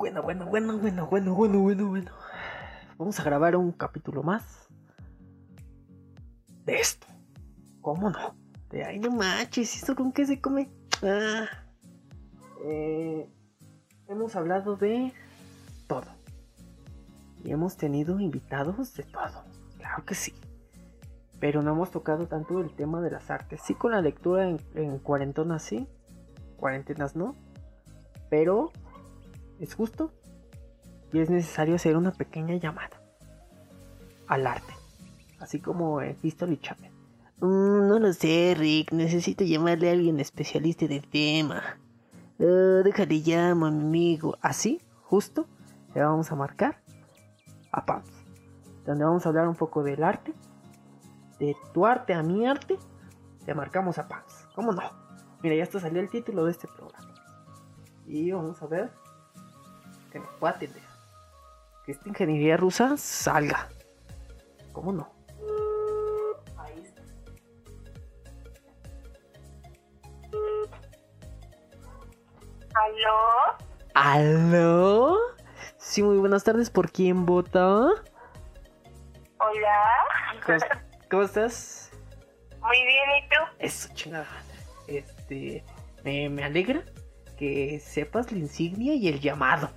Bueno, bueno, bueno, bueno, bueno, bueno, bueno, bueno. Vamos a grabar un capítulo más de esto. ¿Cómo no? De ay, no manches, ¿esto con qué se come? Ah. Eh, hemos hablado de todo. Y hemos tenido invitados de todo. Claro que sí. Pero no hemos tocado tanto el tema de las artes. Sí, con la lectura en, en cuarentonas sí. Cuarentenas no. Pero es justo y es necesario hacer una pequeña llamada al arte, así como en History Channel. Mm, no lo sé, Rick, necesito llamarle a alguien especialista del tema. Uh, déjale llamo amigo. Así, justo, le vamos a marcar a Pams, donde vamos a hablar un poco del arte, de tu arte a mi arte, le marcamos a Pams. ¿Cómo no? Mira, ya está salió el título de este programa. Y vamos a ver que nos pueda atender. Que esta ingeniería rusa salga. ¿Cómo no? Ahí está. ¿Aló? ¿Aló? Sí, muy buenas tardes. ¿Por quién vota? Hola. ¿Cómo, cómo estás? Muy bien, ¿y tú? Eso, chingada. Este. Me, me alegra que sepas la insignia y el llamado.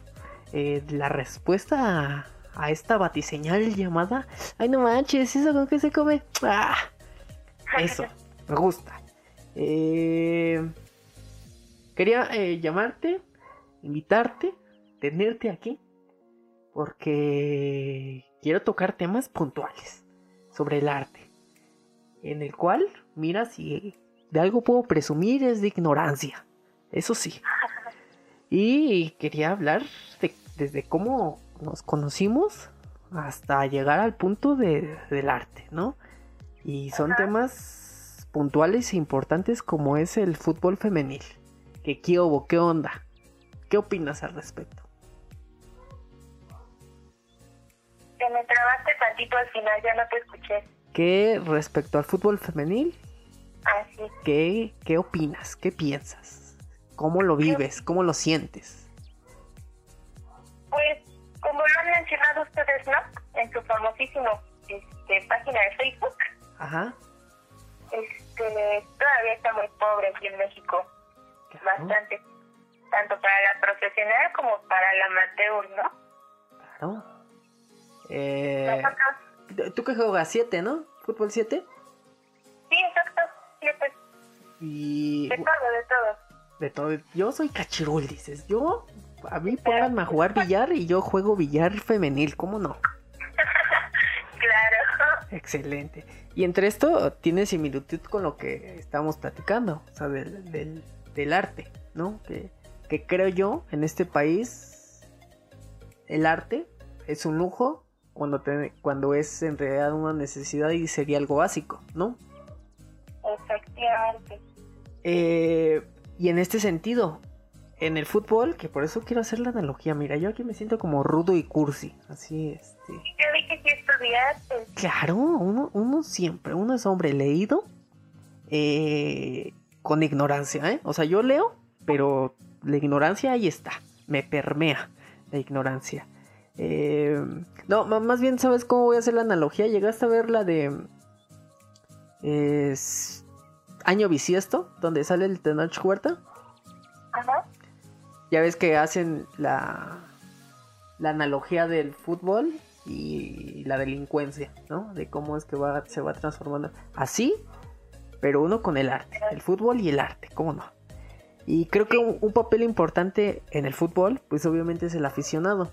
Eh, la respuesta a, esta batiseñal llamada. Ay, no manches, ¿eso con qué se come? Ah, eso, me gusta. Eh, quería eh, llamarte, invitarte, tenerte aquí, porque quiero tocar temas puntuales sobre el arte, en el cual, mira, si de algo puedo presumir es de ignorancia, eso sí. Y quería hablar de, desde cómo nos conocimos hasta llegar al punto de, del arte, ¿no? Y son Ajá. temas puntuales e importantes como es el fútbol femenil. ¿Qué, hubo? ¿Qué onda? ¿Qué opinas al respecto? Te me trabaste tantito al final, ya no te escuché. ¿Qué respecto al fútbol femenil? Así. ¿Qué, qué opinas? ¿Qué piensas? ¿Cómo lo vives? ¿Cómo lo sientes? Pues, como lo han mencionado ustedes, ¿no? En su famosísimo este, página de Facebook, Ajá. este, todavía está muy pobre aquí en México. claro, Bastante. Tanto para la profesional como para la amateur, ¿no? Claro. Eh, Nosotros, ¿Tú qué juegas? ¿7, no? ¿Fútbol 7? sí, exacto. Sí, pues, Y... de todo, de todo. De todo. Yo soy cachirul, dices. Yo, a mí pónganme a jugar billar y yo juego billar femenil, ¿cómo no? Claro. Excelente. Y entre esto tiene similitud con lo que estábamos platicando, o sea, del, del, del arte, ¿no? Que, que creo yo, en este país, el arte es un lujo cuando, te- cuando es en realidad una necesidad y sería algo básico, ¿no? Efectivamente. Eh, y en este sentido, en el fútbol, que por eso quiero hacer la analogía, mira, yo aquí me siento como rudo y cursi, así, este... Yo vi que estudiaste. Claro, uno, uno siempre, uno es hombre leído, eh, con ignorancia, ¿eh? O sea, yo leo, pero la ignorancia ahí está, me permea la ignorancia. Eh, no, más bien, ¿sabes cómo voy a hacer la analogía? ¿Llegaste a ver la de... es Año Bisiesto, donde sale el Tenoch Huerta? Ya ves que hacen la, la analogía del fútbol y la delincuencia, ¿no? De cómo es que se va transformando. Así, pero uno con el arte. El fútbol y el arte, ¿cómo no? Y creo que un, papel importante en el fútbol, pues obviamente es el aficionado.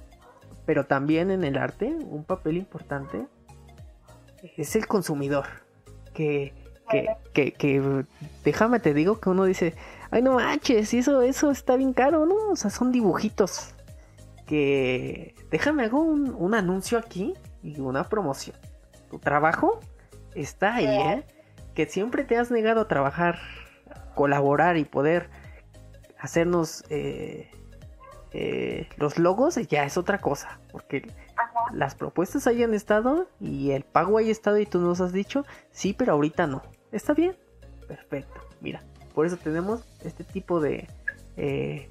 Pero también en el arte, un papel importante es el consumidor. Que, que, que déjame te digo que uno dice, ay no manches, y eso, eso está bien caro, ¿no? O sea, son dibujitos. Que déjame hago un, un anuncio aquí y una promoción. Tu trabajo está ahí, ¿eh? Que siempre te has negado a trabajar, colaborar y poder hacernos eh, eh, los logos, ya es otra cosa. Porque las propuestas hayan estado y el pago haya estado y tú nos has dicho, sí, pero ahorita no. ¿Está bien? Perfecto. Mira, por eso tenemos este tipo de, eh,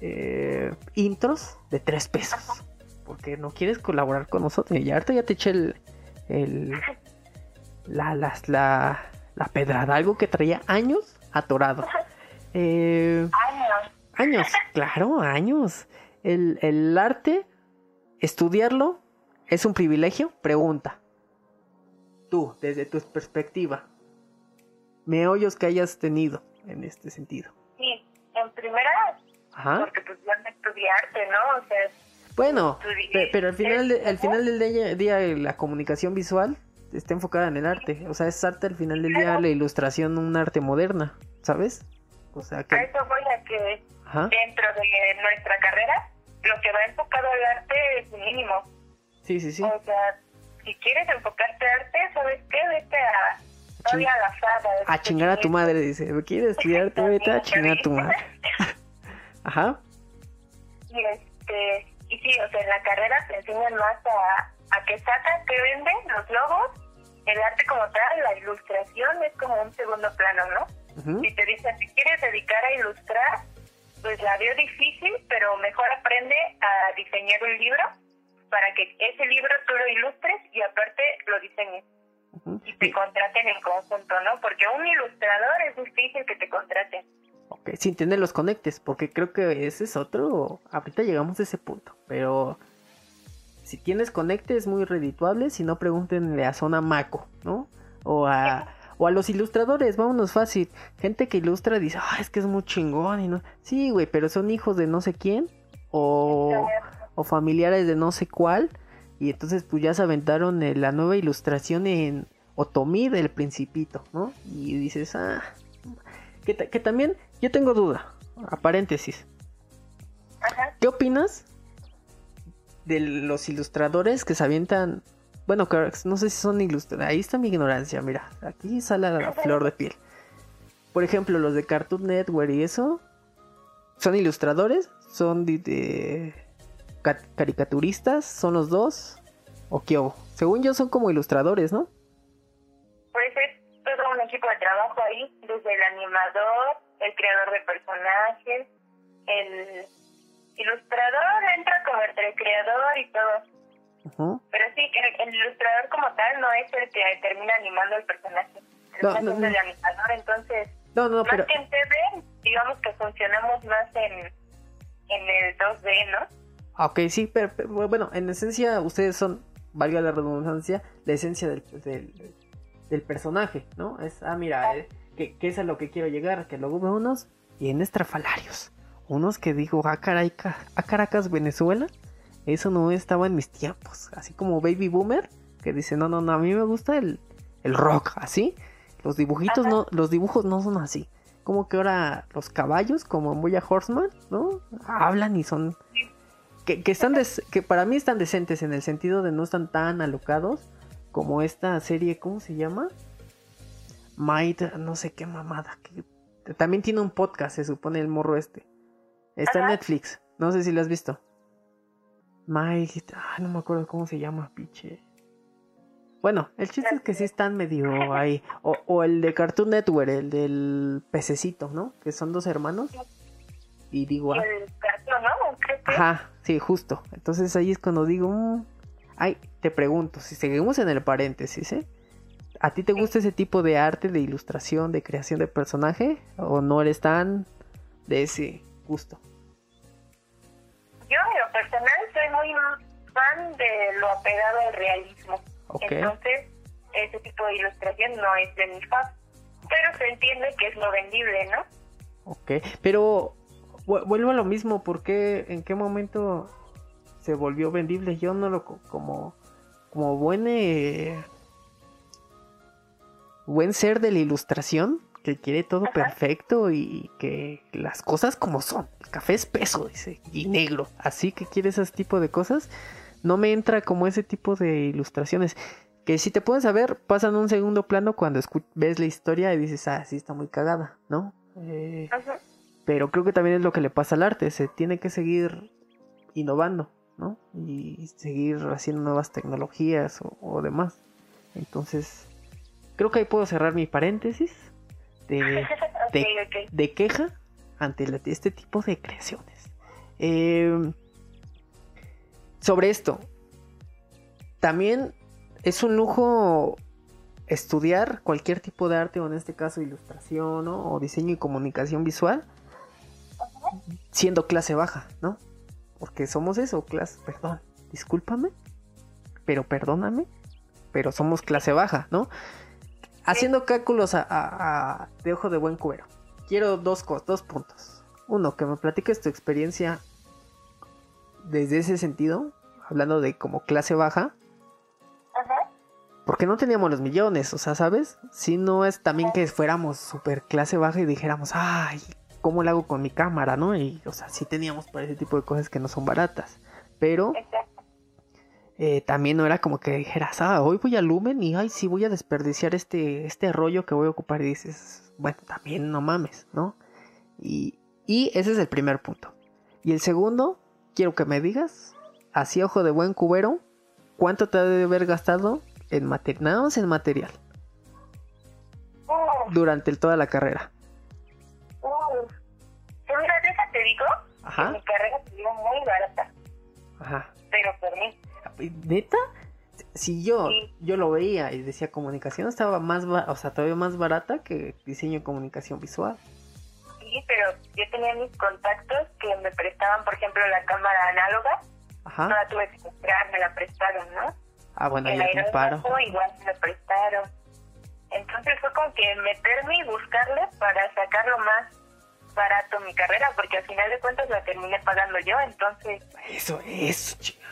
eh, intros de tres pesos. Porque no quieres colaborar con nosotros. Y ahorita ya te eché el, el la, las- la, la pedrada, algo que traía años atorado. Eh, Años. años, claro, años. El, el arte, estudiarlo, es un privilegio. Pregunta. Tú, desde tu perspectiva, meollos que hayas tenido en este sentido. Sí, en primera, Ajá. porque pues ya estudiarte, ¿no? O sea, Bueno, Estudié- pero al final, de- al ¿Estudié? final del día, día la comunicación visual está enfocada en el arte. O sea, es arte al final del día la ilustración, un arte moderna, ¿sabes? O sea a que... eso voy a que Ajá. dentro de nuestra carrera, lo que va enfocado al arte es mínimo. Sí, sí, sí. O sea, si quieres enfocarte a arte, ¿sabes qué? Vete a, a. A chingar a tu madre, dice. ¿Me quieres estudiar? Te vete a chingar a tu madre. Ajá. Y, este, y sí, o sea, en la carrera te enseñan más a, a que sacas, que venden los logos, el arte como tal, la ilustración es como un segundo plano, ¿no? Si te dicen, si quieres dedicar a ilustrar, pues la veo difícil, pero mejor aprende a diseñar un libro para que ese libro tú lo ilustres y aparte lo diseñes Ujú. y te contraten en conjunto, ¿no? Porque un ilustrador es difícil que te contraten. Ok, sin tener los conectes, porque creo que ese es otro. Ahorita llegamos a ese punto, pero si tienes conectes es muy redituable. Si no, pregúntenle a Zona Maco, ¿no? O a, o a los ilustradores, vámonos fácil. Gente que ilustra dice, ah, es que es muy chingón y no. Sí, güey, pero son hijos de no sé quién o, o familiares de no sé cuál. Y entonces, pues ya se aventaron eh, la nueva ilustración en Otomí del Principito, ¿no? Y dices, ah, que, que también yo tengo duda, a paréntesis. Ajá. ¿Qué opinas de los ilustradores que se avientan? Bueno, no sé si son ilustradores. Ahí está mi ignorancia, mira. Aquí sale la flor de piel. Por ejemplo, los de Cartoon Network y eso. ¿Son ilustradores? ¿Son de, caricaturistas? ¿Son los dos? ¿O qué hubo? Según yo son como ilustradores, ¿no? Pues es todo un equipo de trabajo ahí, desde el animador, el creador de personajes, el ilustrador entra como entre el creador y todo. Pero sí, el, el ilustrador como tal no es el que termina animando el personaje. El No, no, no. el animador, entonces, No, no, más pero... que en TV, digamos que funcionamos más en, en el 2D, ¿no? Ah, Ok, sí, pero, pero, bueno, en esencia ustedes son, valga la redundancia, la esencia del, del, del personaje, ¿no? Es, ah, mira, eh, que, que es a lo que quiero llegar, que luego veo unos bien estrafalarios. Unos que digo, ah, caray, ca- ah, Caracas, Venezuela, eso no estaba en mis tiempos. Así como Baby Boomer, que dice, no, no, no, a mí me gusta el, el rock, así. Los dibujitos Ajá. no, los dibujos no son así. Como que ahora los caballos, como en Boya Horseman, ¿no? Hablan y son que, que están des- que para mí están decentes en el sentido de no están tan alocados como esta serie, ¿cómo se llama? Might, no sé qué mamada. que también tiene un podcast, se supone el morro este. Está en. Netflix, no sé si lo has visto. Might, ah, no me acuerdo cómo se llama, pinche. Bueno, el chiste es que sí están medio ahí. O, o el de Cartoon Network, el del pececito, ¿no? Que son dos hermanos. Y digo, ah, ¿no? Creo que Ajá, sí, justo. Entonces ahí es cuando digo, mm, ay, te pregunto, si seguimos en el paréntesis, ¿eh? ¿A ti te gusta ese tipo de arte, de ilustración, de creación de personaje? ¿O no eres tan de ese gusto? Yo, en lo personal, soy muy fan de lo apegado al realismo. Entonces, ese tipo de ilustración no es de mi fan. Pero se entiende que es lo vendible, ¿no? Ok, pero vuelvo a lo mismo, ¿por qué, en qué momento se volvió vendible? Yo no lo co- como como buen eh, buen ser de la ilustración que quiere todo Ajá. perfecto y que las cosas como son. El café es peso, dice, y negro. Así que quiere ese tipo de cosas. No me entra como ese tipo de ilustraciones. Que si te puedes saber, pasan a un segundo plano cuando ves la historia y dices, ah, sí está muy cagada, ¿no? Eh, Ajá. Pero creo que también es lo que le pasa al arte, se tiene que seguir innovando, ¿no? Y seguir haciendo nuevas tecnologías o, o demás. Entonces, creo que ahí puedo cerrar mi paréntesis de, de, queja ante la- este tipo de creaciones. Eh, sobre esto, también es un lujo estudiar cualquier tipo de arte, o en este caso ilustración, ¿no? o diseño y comunicación visual, siendo clase baja, ¿no? Porque somos eso, clase, perdón, discúlpame, pero perdóname, pero somos clase baja, ¿no? Haciendo cálculos de ojo de buen cubero. Quiero dos, dos puntos. Uno, que me platiques tu experiencia desde ese sentido, hablando de como clase baja. Porque no teníamos los millones, o sea, ¿sabes? Si no es también que fuéramos super clase baja y dijéramos, ay, ¿cómo lo hago con mi cámara, no? Y, o sea, sí teníamos para ese tipo de cosas que no son baratas. Pero eh, también no era como que dijeras, ah, hoy voy a Lumen y ay, sí voy a desperdiciar este, este rollo que voy a ocupar. Y dices, bueno, también no mames, ¿no? Y, y ese es el primer punto. Y el segundo, quiero que me digas, así ojo de buen cubero, ¿cuánto te debe haber gastado en material, en material? Durante toda la carrera. Te digo, Ajá. mi carrera se muy barata. Ajá. Pero por mí. ¿Neta? Si yo, yo lo veía y decía comunicación estaba más, o sea, todavía más barata que diseño y comunicación visual pero yo tenía mis contactos que me prestaban, por ejemplo, la cámara análoga. Ajá. No la tuve que comprar, me la prestaron, ¿no? Ah, bueno, el ya paro. Igual me la prestaron. Entonces fue como que meterme y buscarle para sacarlo más barato mi carrera, porque al final de cuentas la terminé pagando yo, entonces... Eso, eso, chica.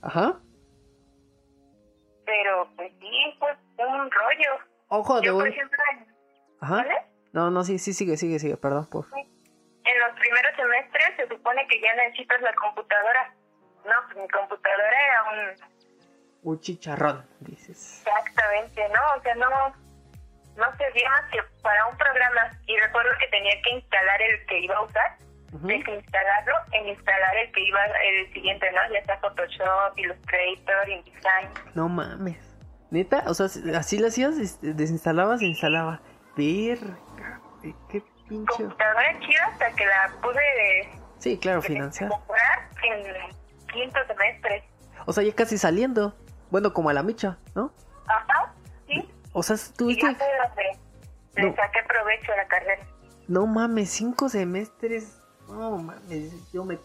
Ajá. Pero pues sí, fue un rollo. Ojo de yo, por ejemplo, Ajá. No, no, sí, sí, sigue, sigue, sigue, perdón. Por... En los primeros semestres se supone que ya necesitas la computadora. No, pues mi computadora era un... Un chicharrón, dices. Exactamente, ¿no? O sea, no, no servía más que para un programa. Y recuerdo que tenía que instalar el que iba a usar, desinstalarlo e instalar el que iba el siguiente, ¿no? Ya sea Photoshop, Illustrator, InDesign. No mames. ¿Neta? O sea, ¿así lo hacías? ¿Desinstalabas e instalaba? Verga, qué pinche. Computadora chida hasta que la pude. Sí, claro, financiar. Comprar en quinto semestre. O sea, ya casi saliendo. Bueno, como a la micha, ¿no? Ajá. O sea, tuviste. Le no. saqué provecho a la carrera. No mames, cinco semestres. No mames, yo me.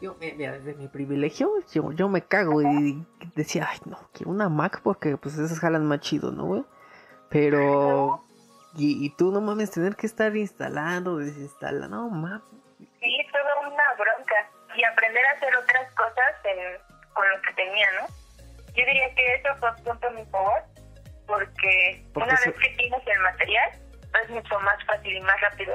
Yo, mira, desde mi privilegio, yo, yo me cago y decía, ay, no, quiero una Mac porque pues esas jalan más chido, ¿no, güey? Pero. Y, y, tú no mames, tener que estar instalando, desinstalando, no mames. Sí, toda una bronca. Y aprender a hacer otras cosas con lo que tenía, ¿no? Yo diría que eso fue un punto muy favor, porque, una vez que tienes el material, es mucho más fácil y más rápido.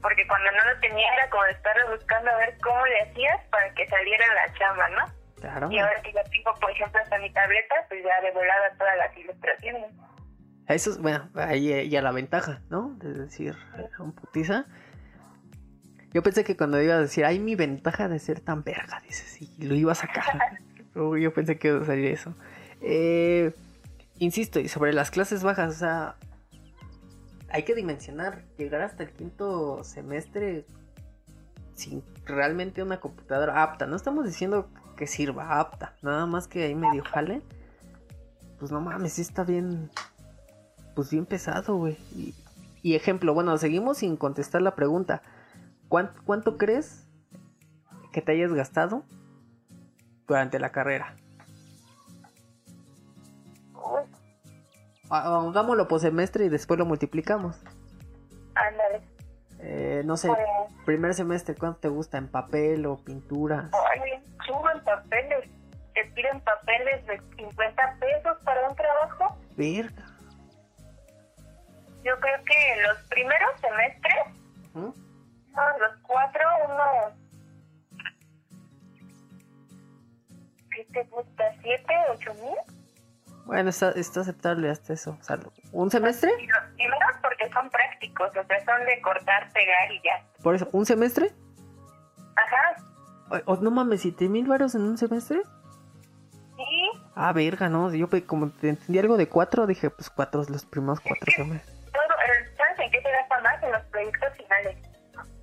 Porque cuando no lo tenía era como estar buscando a ver cómo le hacías para que saliera la chamba, ¿no? Claro. Y ahora que ya tengo, por ejemplo, hasta mi tableta, pues ya de volada todas las ilustraciones. Eso es, bueno, ahí ya la ventaja, ¿no? De decir, un putiza. Yo pensé que cuando iba a decir, ay, mi ventaja de ser tan verga, dices, y lo iba a sacar. Yo pensé que iba a salir eso. Eh, insisto, y sobre las clases bajas, o sea, hay que dimensionar, llegar hasta el quinto semestre sin realmente una computadora apta. No estamos diciendo que sirva apta, nada más que ahí medio jale. Pues no mames, sí está bien, pues bien pesado, güey. Y, ejemplo, bueno, seguimos sin contestar la pregunta. ¿Cuánto, crees que te hayas gastado durante la carrera? Hagámoslo por semestre y después lo multiplicamos. Ándale. Eh, no sé, pues, primer semestre, ¿cuánto te gusta? ¿En papel o pintura? Ay, subo en papeles. Te piden papeles de 50 pesos para un trabajo. Verga. Yo creo que los primeros semestres, ¿Mm? los cuatro, uno, ¿qué te gusta? ¿Siete, ocho mil? Bueno, está, está aceptable hasta eso. ¿Un semestre? Y los primeros porque son prácticos, o sea, son de cortar, pegar y ya. ¿Por eso? ¿Un semestre? Ajá. no mames, ¿siete mil varos en un semestre? Sí. Ah, verga, no. Yo como entendí algo de cuatro, dije, pues cuatro, los primeros cuatro semestres.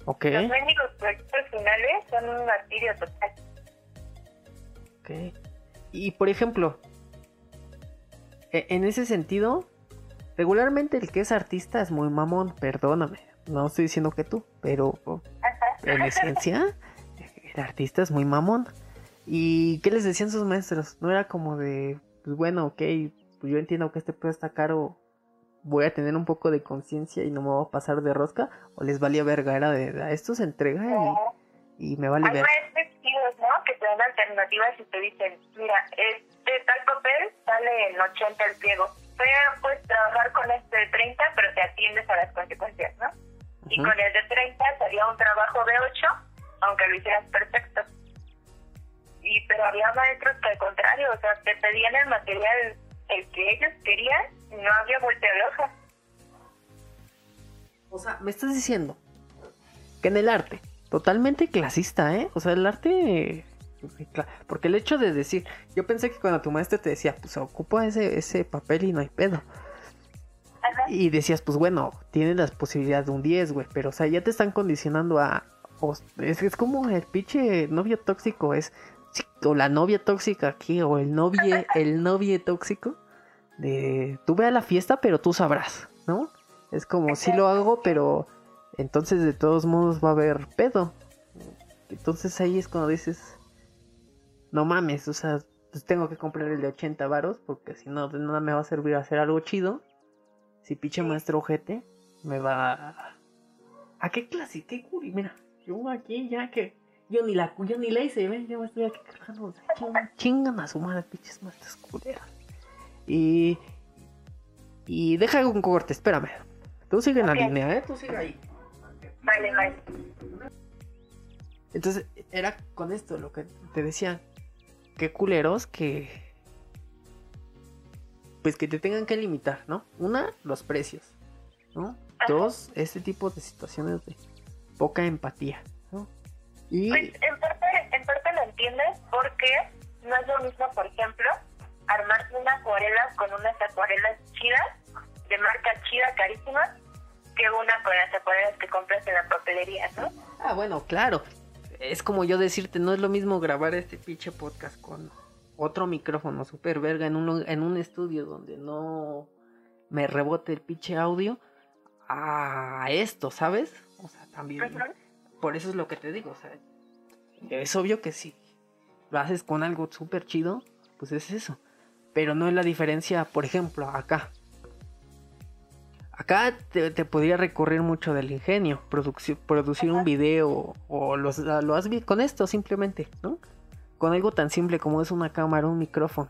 Ok. Los mendigos proyectos finales son un martirio total. Ok. Y por ejemplo, en ese sentido, regularmente el que es artista es muy mamón, perdóname. No estoy diciendo que tú, pero en esencia, el artista es muy mamón. ¿Y qué les decían sus maestros? No era como de, pues bueno, ok, pues yo entiendo que este pedo está caro, voy a tener un poco de conciencia y no me voy a pasar de rosca, o les valía verga, era de, "A esto se entrega y, y me vale Hay ver. maestros ¿no? Que te dan alternativas y te dicen, mira, este tal papel sale en 80 el pliego. Pero puedes trabajar con este de 30, pero te atiendes a las consecuencias, ¿no? Y Ujú. con el de 30 sería un trabajo de 8, aunque lo hicieras perfecto. Y pero había maestros que al contrario, o sea, te pedían el material el que ellos querían y no había vuelta de hoja. O sea, me estás diciendo que en el arte, totalmente clasista, ¿eh? O sea, el arte... Porque el hecho de decir, yo pensé que cuando tu maestro te decía, pues ocupa ese, ese papel y no hay pedo. Ajá. Y decías, pues bueno, tienes las posibilidades de un 10, güey. Pero, o sea, ya te están condicionando a... o- es, es como el pinche novio tóxico, es... O la novia tóxica aquí, o el novie, el novie tóxico. De, tú ve a la fiesta, pero tú sabrás, ¿no? Es como, sí lo hago, pero entonces de todos modos va a haber pedo. Entonces ahí es cuando dices, no mames, o sea, pues tengo que comprar el de 80 varos porque si no, de nada me va a servir hacer algo chido. Si pinche maestro ojete, me va a... ¿A qué clase? ¿Qué curi? Mira, yo aquí ya que... Yo ni la, yo ni la hice, ven, yo me estoy aquí quejando. Chingan, a su madre, pinches maestras culeras. Y... Y deja un corte, espérame. Tú sigue en la línea, ¿eh? Tú sigue ahí. Vale, vale. Entonces, era con esto lo que te decía. Qué culeros que. Pues que te tengan que limitar, ¿no? Una, los precios, ¿no? Dos, este tipo de situaciones de poca empatía, ¿no? Y. Pues en parte, en parte lo entiendes porque no es lo mismo, por ejemplo, armarte una acuarela con unas acuarelas chidas, de marca chida, carísimas, que una con las acuarelas que compras en la papelería, ¿no? Ah, bueno, claro. Es como yo decirte, no es lo mismo grabar este pinche podcast con otro micrófono super verga en un, en un estudio donde no me rebote el pinche audio a esto, ¿sabes? O sea, también. Por eso es lo que te digo, o sea, es obvio que si lo haces con algo súper chido, pues es eso. Pero no es la diferencia, por ejemplo, acá. Acá te, te podría recorrer mucho del ingenio, producci- producir un video o los- lo has visto con esto simplemente, ¿no? Con algo tan simple como es una cámara, un micrófono,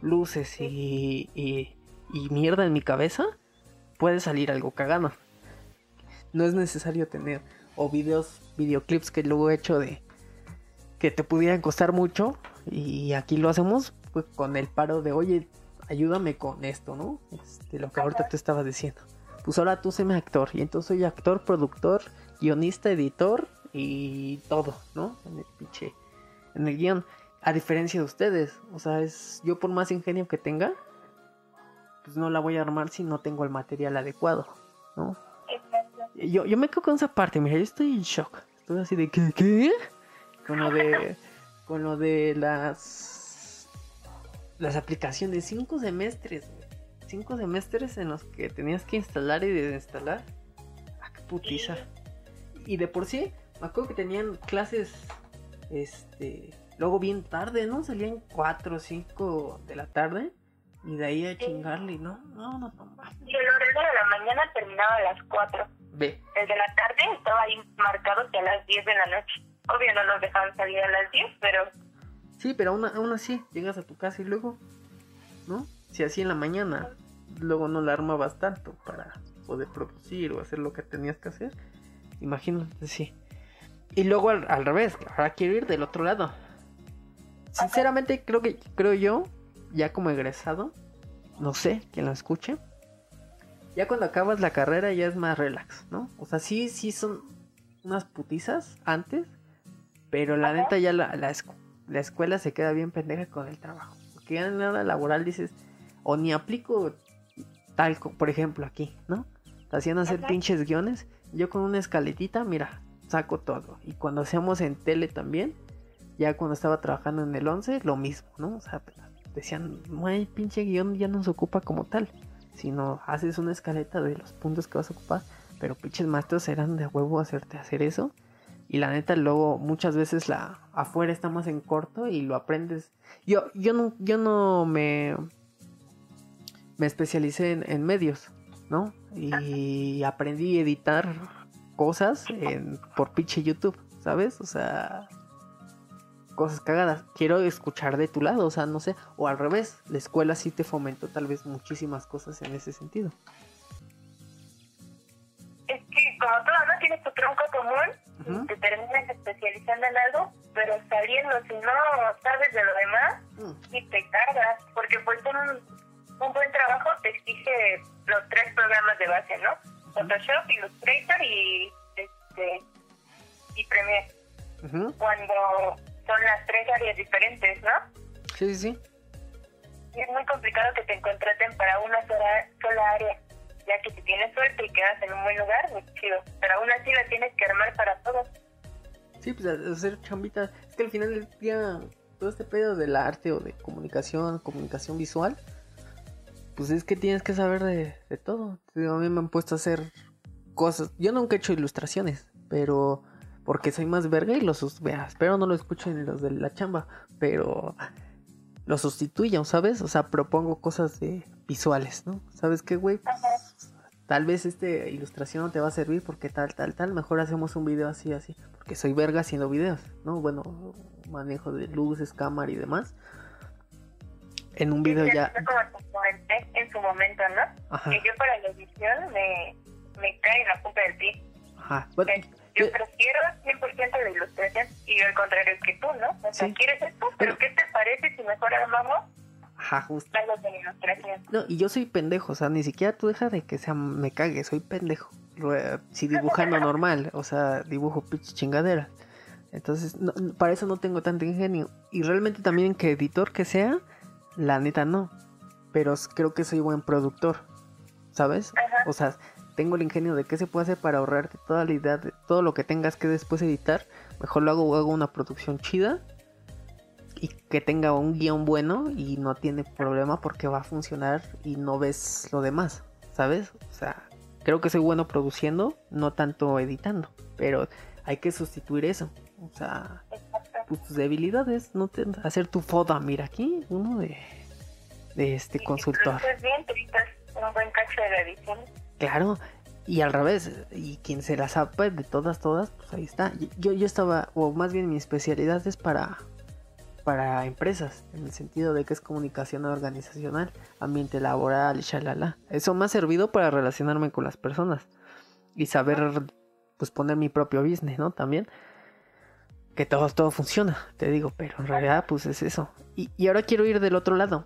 luces y, y, y mierda en mi cabeza, puede salir algo cagado. No es necesario tener o videos, videoclips que luego he hecho de que te pudieran costar mucho y aquí lo hacemos pues, con el paro de oye ayúdame con esto no este, lo que ahorita te estabas diciendo pues ahora tú séme actor y entonces soy actor productor guionista editor y todo no en el pinche en el guion a diferencia de ustedes o sea es yo por más ingenio que tenga pues no la voy a armar si no tengo el material adecuado no yo, yo me quedo con esa parte, mira, yo estoy en shock. Estoy así de ¿qué? ¿Qué? Con lo de. con lo de las. Las aplicaciones. Cinco semestres. Cinco semestres en los que tenías que instalar y desinstalar. Ah, qué putiza. Y de por sí, me acuerdo que tenían clases. Este. Luego bien tarde, ¿no? Salían 4 o 5 de la tarde. Y de ahí a chingarle, ¿no? No, no, no. Y el horario de la mañana terminaba a las 4. Ve. El de la tarde estaba ahí marcado que a las 10 de la noche. Obvio no nos dejaban salir a las 10, pero Sí, pero aún, aún así, llegas a tu casa y luego, ¿no? Si así en la mañana, luego no la armabas tanto para poder producir o hacer lo que tenías que hacer, imagínate, sí. Y luego al, al revés, ahora quiero ir del otro lado. Sinceramente, creo que, creo yo, ya como egresado, no sé, quien lo escuche, ya cuando acabas la carrera ya es más relax, ¿no? O sea, sí, sí son unas putizas antes, pero la neta ya la, la, la escuela se queda bien pendeja con el trabajo. Porque ya nada laboral dices, o ni aplico tal, por ejemplo, aquí, ¿no? Te hacían hacer Ajá. pinches guiones. Yo con una escaletita, mira, saco todo. Y cuando hacíamos en tele también, ya cuando estaba trabajando en el 11, lo mismo, ¿no? O sea, decían, no hay pinche guion, ya no se ocupa como tal, sino haces una escaleta de los puntos que vas a ocupar, pero pinches maestros eran de huevo hacerte hacer eso. Y la neta, luego muchas veces la afuera está más en corto y lo aprendes. Yo, yo no, yo no me, me especialicé en, medios, ¿no? Y aprendí a editar cosas en, por pinche YouTube, ¿sabes? O sea, cosas cagadas. Quiero escuchar de tu lado, o sea, no sé, o al revés, la escuela sí te fomentó tal vez muchísimas cosas en ese sentido. Es que como todo, ¿no? Tienes tu tronco común, te terminas especializando en algo, pero saliendo, si no sabes de lo demás, mm. y te cargas, porque pues un, un buen trabajo te exige los tres programas de base, ¿no? Photoshop, Illustrator y este y Premiere. Cuando son las tres áreas diferentes, ¿no? Sí, sí, Y es muy complicado que te contraten para una sola, sola área, ya que si tienes suerte y quedas en un buen lugar, muy chido. Pero aún así la tienes que armar para todos. Sí, pues hacer chambita. Es que al final del día, todo este pedo del arte o de comunicación, comunicación visual, pues es que tienes que saber de, de todo. A mí me han puesto a hacer cosas. Yo nunca he hecho ilustraciones, pero porque soy más verga y los vea, espero no lo escuchen los de la chamba, pero lo sustituyan, ¿sabes? O sea, propongo cosas de visuales, ¿no? ¿Sabes qué, güey? tal vez esta ilustración no te va a servir porque tal, tal, tal, mejor hacemos un video así, así, porque soy verga haciendo videos, ¿no? Bueno, manejo de luces, cámara y demás. En un video ya... Como en su momento, ¿no? Que yo para la edición me, me cae la punta del pie. Ajá. Bueno, yo prefiero 100% la ilustración y yo al contrario que tú, ¿no? O sea, quieres esto, pero, ¿qué te parece si mejor armamos Ajá, justo. de? No, y yo soy pendejo, o sea, ni siquiera tú deja de que sea me cague, soy pendejo. Si dibujando normal, o sea, dibujo pitch chingadera. Entonces, para eso no tengo tanto ingenio. Y realmente también que editor que sea, la neta no. Pero creo que soy buen productor, ¿sabes? O sea, tengo el ingenio de qué se puede hacer para ahorrarte toda la idea de todo lo que tengas que después editar. Mejor lo hago, hago una producción chida y que tenga un guion bueno y no tiene problema porque va a funcionar y no ves lo demás, ¿sabes? O sea, creo que soy bueno produciendo, no tanto editando, pero hay que sustituir eso. O sea, tus debilidades, no te, hacer tu foda, mira aquí, uno de, de este consultor. Bien, un buen cacho de edición. Claro, y al revés, y quien se la sabe de todas, todas, pues ahí está. Yo, yo estaba, o más bien mi especialidad es para, para empresas, en el sentido de que es comunicación organizacional, ambiente laboral, shalala. Eso me ha servido para relacionarme con las personas y saber, pues poner mi propio business, ¿no? También. Que todo, todo funciona, te digo, pero en realidad, pues es eso. Y, y ahora quiero ir del otro lado.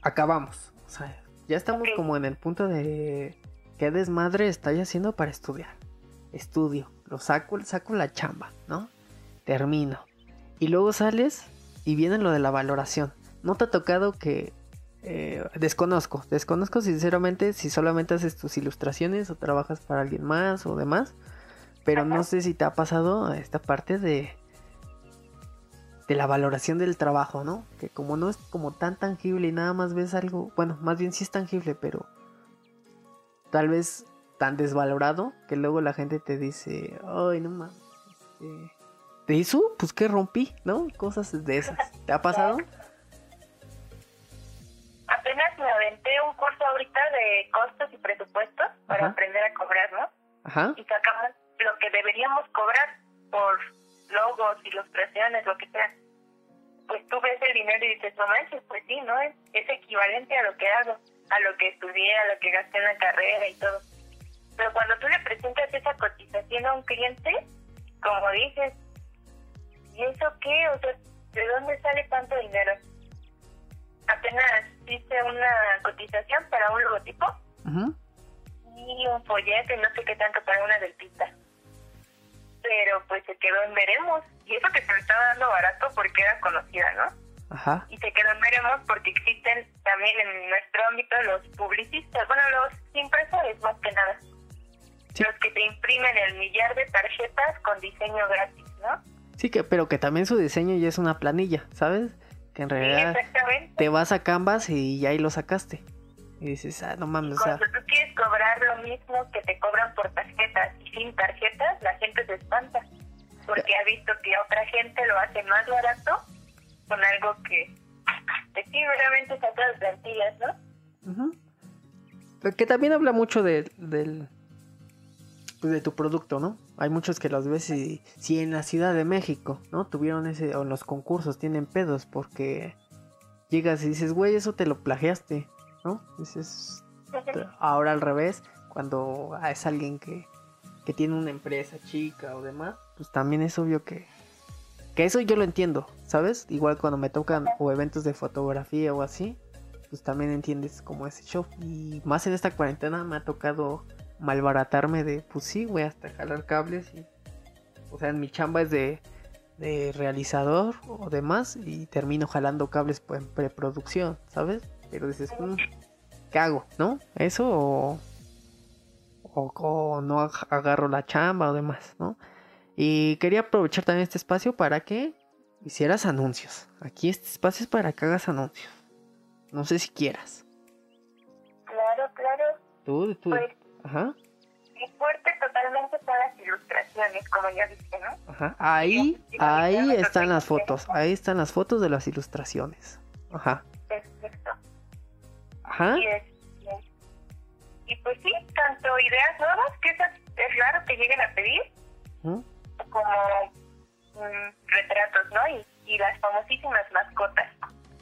Acabamos. O sea, ya estamos como en el punto de qué desmadre estoy haciendo para estudiar. Estudio, lo saco, saco la chamba, ¿no? Termino. Y luego sales y viene lo de la valoración. ¿No te ha tocado que... Eh, desconozco, desconozco sinceramente si solamente haces tus ilustraciones o trabajas para alguien más o demás. Pero no sé si te ha pasado esta parte de de la valoración del trabajo, ¿no? Que como no es como tan tangible y nada más ves algo, bueno, más bien sí es tangible, pero tal vez tan desvalorado que luego la gente te dice, ay, no mames, este, ¿te hizo? Pues que rompí, ¿no? Cosas de esas. ¿Te ha pasado? Apenas me aventé un curso ahorita de costos y presupuestos para aprender a cobrar, ¿no? Ajá. Y sacamos deberíamos cobrar por logos, ilustraciones, lo que sea, pues tú ves el dinero y dices, no manches, pues sí, ¿no? Es, es equivalente a lo que hago, a lo que estudié, a lo que gasté en la carrera y todo. Pero cuando tú le presentas esa cotización a un cliente, como dices, ¿y eso qué? O sea, ¿de dónde sale tanto dinero? Apenas hice una cotización para un logotipo y un folleto y no sé qué tanto para una del pista pero pues se quedó en veremos. Y eso que se me estaba dando barato porque era conocida, ¿no? Ajá. Y se quedó en veremos porque existen también en nuestro ámbito los publicistas, bueno, los impresores más que nada. Los que te imprimen el millar de tarjetas con diseño gratis, ¿no? Sí, que, pero que también su diseño ya es una planilla, ¿sabes? Que en realidad te vas a Canvas y ya ahí lo sacaste. Y dices, ah, no mames, o sea... Lo mismo que te cobran por tarjetas y sin tarjetas, la gente se espanta. Porque ha visto que otra gente lo hace más barato con algo que, sí, realmente saca las plantillas, ¿no? Que también habla mucho de, del, pues de tu producto, ¿no? Hay muchos que los ves si en la Ciudad de México, ¿no? Tuvieron ese, o en los concursos tienen pedos porque llegas y dices, güey, eso te lo plagiaste, ¿no? Dices, ahora al revés, cuando es alguien que, que tiene una empresa chica o demás, pues también es obvio que, que eso yo lo entiendo, ¿sabes? Igual cuando me tocan o eventos de fotografía o así, pues también entiendes como ese show. Y más en esta cuarentena me ha tocado malbaratarme de, pues sí, güey, hasta jalar cables y... O sea, en mi chamba es de, de realizador o demás y termino jalando cables en preproducción, ¿sabes? Pero dices, mm, ¿qué hago? ¿No? ¿Eso o, o, no agarro la chamba o demás, ¿no? Y quería aprovechar también este espacio para que hicieras anuncios. Aquí este espacio es para que hagas anuncios. No sé si quieras. Claro, claro. Tú, tú. Pues, Ajá. Mi fuerte totalmente son las ilustraciones, como ya dije, ¿no? Ajá. Ahí, ahí están las fotos. Ahí están las fotos de las ilustraciones. Ajá. Ajá. Y, y pues sí, tanto ideas nuevas, que esas es raro que lleguen a pedir, como mm, retratos, ¿no? Y, y las famosísimas mascotas.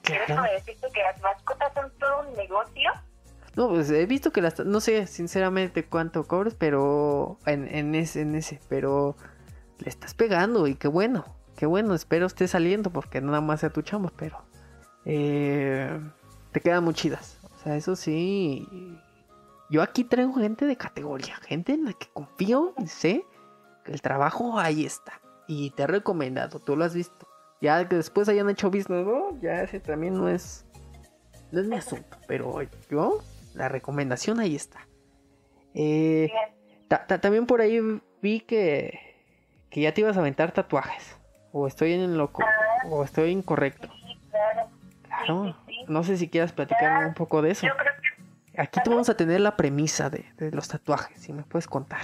Quiero decirte que las mascotas son todo un negocio no, pues he visto que las... No sé sinceramente cuánto cobres, pero... En, en, ese, en ese, pero... Le estás pegando y qué bueno. Qué bueno, espero esté saliendo porque nada más sea tu chamba, pero... Eh, te quedan muy chidas. O sea, eso sí... Yo aquí traigo gente de categoría, gente en la que confío y sé que el trabajo ahí está. Y te he recomendado, tú lo has visto. Ya que después hayan hecho business, ¿no? ya ese también no es... No es mi asunto, pero yo la recomendación ahí está. Eh, también por ahí vi que, que ya te ibas a aventar tatuajes. O estoy en loco. O estoy incorrecto. Claro. No sé si quieras platicar un poco de eso. Aquí te vamos a tener la premisa de, los tatuajes. Si me puedes contar.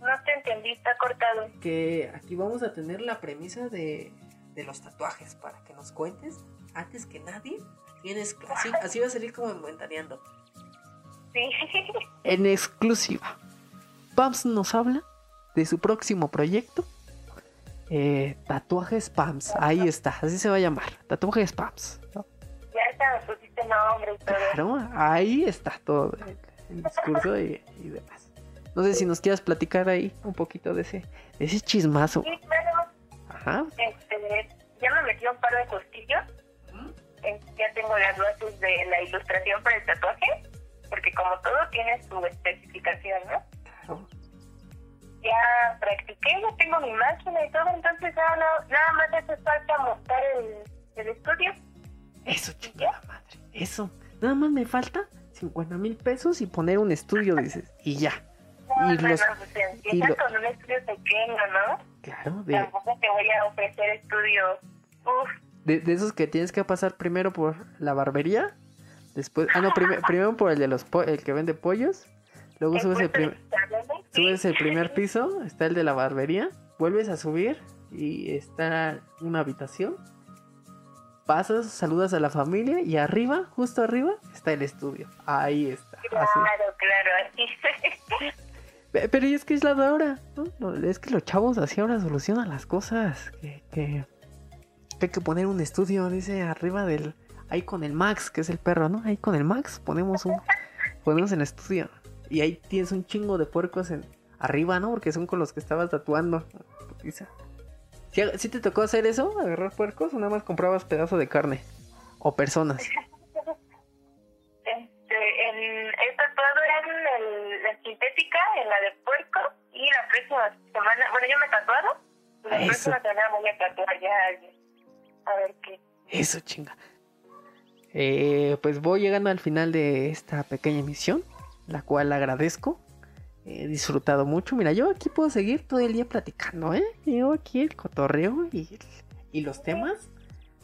No te entendí, está cortado. Que aquí vamos a tener la premisa de, de los tatuajes para que nos cuentes antes que nadie así, así va a salir como inventaneando. Sí. En exclusiva. Pams nos habla de su próximo proyecto. Eh, tatuajes Pams. Ahí está, así se va a llamar. Tatuajes Pams. Ya está, pusiste nombre y todo. Claro, ahí está todo el, discurso y, demás. No sé si nos quieras platicar ahí un poquito de ese, de ese chismazo. Sí, claro. Ajá. Este, ya me metí un par de costillos ya tengo las bases de la ilustración para el tatuaje, porque como todo tiene su especificación, ¿no? Ya practiqué, ya tengo mi máquina y todo, entonces ya no, nada más hace falta montar el, estudio. Eso, chingada madre, eso. Nada más me falta 50 mil pesos y poner un estudio, dices, y ya. No, y no, los, pues, con un estudio pequeño, ¿no? Claro, de... Tampoco te voy a ofrecer estudios, uff, de, esos que tienes que pasar primero por la barbería. Después, ah, no, primero por el de los el que vende pollos. Luego subes el, primer subes el primer piso, está el de la barbería. Vuelves a subir y está una habitación. Pasas, saludas a la familia y arriba, justo arriba, está el estudio. Ahí está. Claro, claro. Pero es que es la de ahora, ¿no? Es que los chavos así ahora solucionan las cosas. Que, que hay que poner un estudio, dice, arriba del... Ahí con el Max, que es el perro, ¿no? Ahí con el Max ponemos un... Ponemos el estudio. Y ahí tienes un chingo de puercos en... Arriba, ¿no? Porque son con los que estabas tatuando. ¿Sí, te tocó hacer eso? ¿Agarrar puercos o nada más comprabas pedazo de carne? ¿O personas? Este, en, he tatuado en la sintética, en la de puerco. Y la próxima semana... Bueno, yo me he tatuado. La próxima semana voy a tatuar ya a ver qué. Eso, chinga. Eh, pues voy llegando al final de esta pequeña emisión. La cual agradezco. He disfrutado mucho. Mira, yo aquí puedo seguir todo el día platicando, ¿eh? Yo aquí el cotorreo y, y los temas.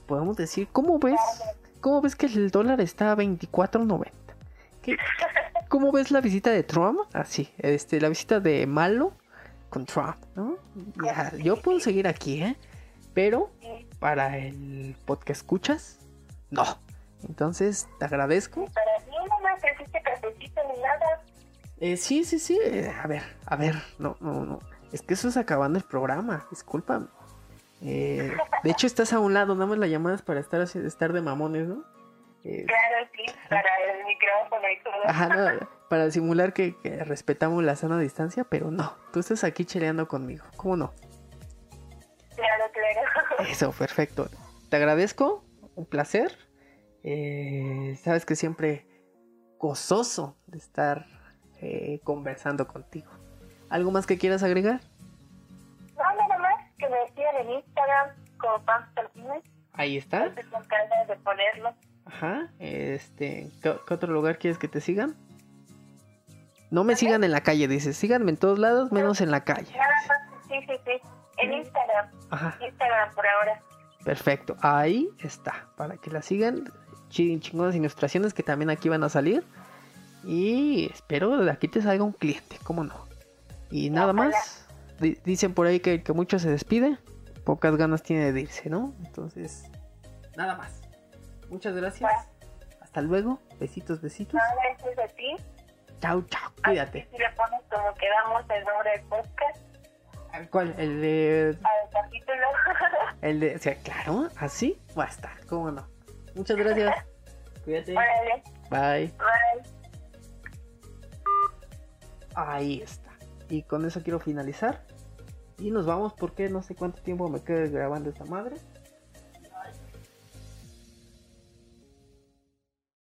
Podemos decir, ¿cómo ves? ¿Cómo ves que el dólar está a 24.90? ¿Qué- ¿Cómo ves la visita de Trump? Así, este, la visita de Malo con Trump, ¿no? Ya, yo puedo seguir aquí, ¿eh? Pero para el podcast escuchas, no. Entonces, te agradezco. Cafecito ni nada. Eh, sí, sí, sí. eh, a ver, a ver. No, no, no. Es que eso es acabando el programa. Discúlpame. Eh, de hecho, estás a un lado. Nada más la llamada es para estar, así- estar de mamones, ¿no? Eh, Claro, sí, para el micrófono y todo. ajá, no, para simular que, que respetamos la sana distancia, pero no. Tú estás aquí cheleando conmigo. ¿Cómo no? Claro, claro. Eso, perfecto. Te agradezco. Un placer. Eh, sabes que siempre gozoso de estar eh, conversando contigo. ¿Algo más que quieras agregar? No, nada más que me sigan en Instagram como Pam. Ahí está. Estoy de ponerlo. Ajá. Este, ¿qué, qué otro lugar quieres que te sigan? No me sigan en la calle, dices. Síganme en todos lados, menos en la calle. Nada más, sí, sí, sí. En Instagram. Ajá. Instagram por ahora. Perfecto. Ahí está. Para que la sigan. Chi- Chingonas ilustraciones que también aquí van a salir. Y espero de aquí te salga un cliente, ¿cómo no? Y nada Ojalá. más. Di- dicen por ahí que el que mucho se despide, pocas ganas tiene de irse, ¿no? Entonces, nada más. Muchas gracias. Hasta luego. Besitos, besitos. Nada, gracias a ti. Chao, chao. Cuídate. Si le pones como quedamos el nombre del podcast ¿Cuál? El de. al capítulo. El de. O sea, claro, así va a estar, ¿cómo no? Muchas gracias. Cuídate. Órale, Bye. bye. Ahí está. Y con eso quiero finalizar. Y nos vamos porque no sé cuánto tiempo me quede grabando esta madre.